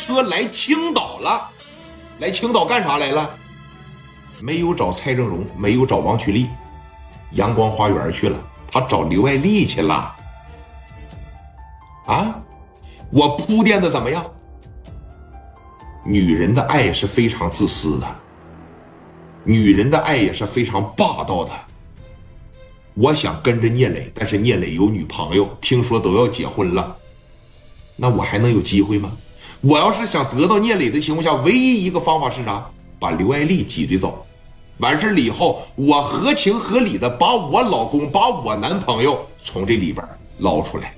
车来青岛了。来青岛干啥来了？没有找蔡正荣，没有找王曲丽，阳光花园去了。他找刘爱丽去了。啊，我铺垫的怎么样？女人的爱是非常自私的，女人的爱也是非常霸道的。我想跟着聂磊，但是聂磊有女朋友，听说都要结婚了，那我还能有机会吗？我要是想得到聂磊的情况下，唯一一个方法是啥？把刘爱丽挤兑走，完事了以后，我合情合理的把我老公、把我男朋友从这里边捞出来。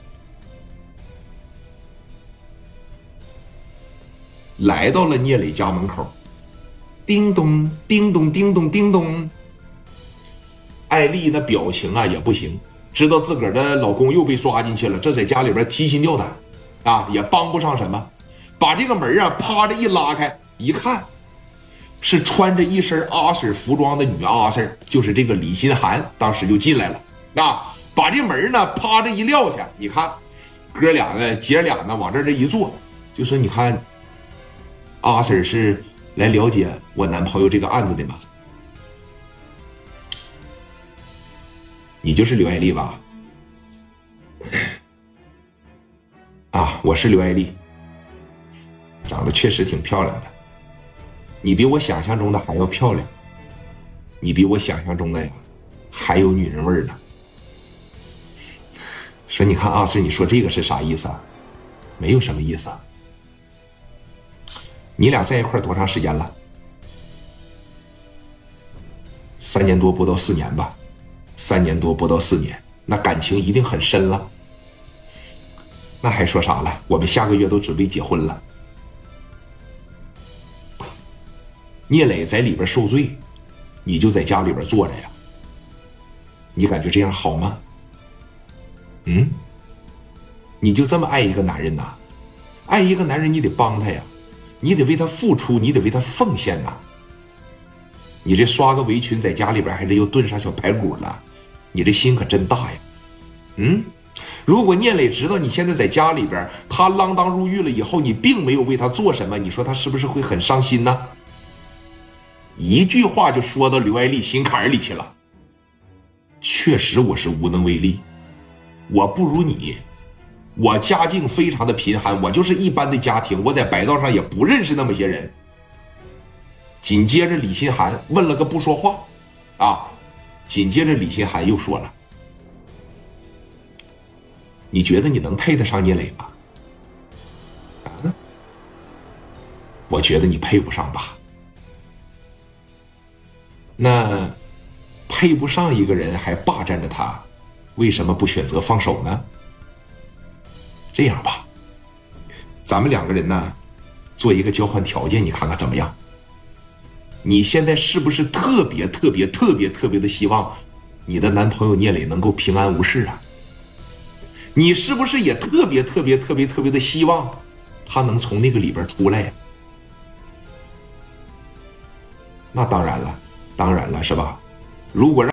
来到了聂磊家门口，叮咚，叮咚，叮咚，叮咚。艾丽那表情啊也不行，知道自个儿的老公又被抓进去了，这在家里边提心吊胆，啊，也帮不上什么。把这个门啊趴着一拉开，一看，是穿着一身阿 Sir 服装的女阿 Sir，就是这个李心寒，当时就进来了。啊，把这门呢趴着一撂下，你看，哥俩呢，姐俩呢往这这一坐，就说：“你看。”阿 Sir 是来了解我男朋友这个案子的吗？你就是刘爱丽吧？啊，我是刘爱丽，长得确实挺漂亮的。你比我想象中的还要漂亮，你比我想象中的呀还有女人味儿呢。说你看阿 Sir，你说这个是啥意思啊？没有什么意思。啊你俩在一块多长时间了？三年多不到四年吧，三年多不到四年，那感情一定很深了。那还说啥了？我们下个月都准备结婚了。聂磊在里边受罪，你就在家里边坐着呀。你感觉这样好吗？嗯？你就这么爱一个男人呐？爱一个男人，你得帮他呀。你得为他付出，你得为他奉献呐！你这刷个围裙在家里边，还得又炖上小排骨了，你这心可真大呀！嗯，如果聂磊知道你现在在家里边，他锒铛入狱了以后，你并没有为他做什么，你说他是不是会很伤心呢？一句话就说到刘爱丽心坎里去了。确实，我是无能为力，我不如你。我家境非常的贫寒，我就是一般的家庭，我在白道上也不认识那么些人。紧接着李心寒问了个不说话，啊，紧接着李心寒又说了：“你觉得你能配得上聂磊吗？”啊？我觉得你配不上吧。那配不上一个人还霸占着他，为什么不选择放手呢？这样吧，咱们两个人呢，做一个交换条件，你看看怎么样？你现在是不是特别特别特别特别的希望你的男朋友聂磊能够平安无事啊？你是不是也特别特别特别特别的希望他能从那个里边出来呀？那当然了，当然了，是吧？如果让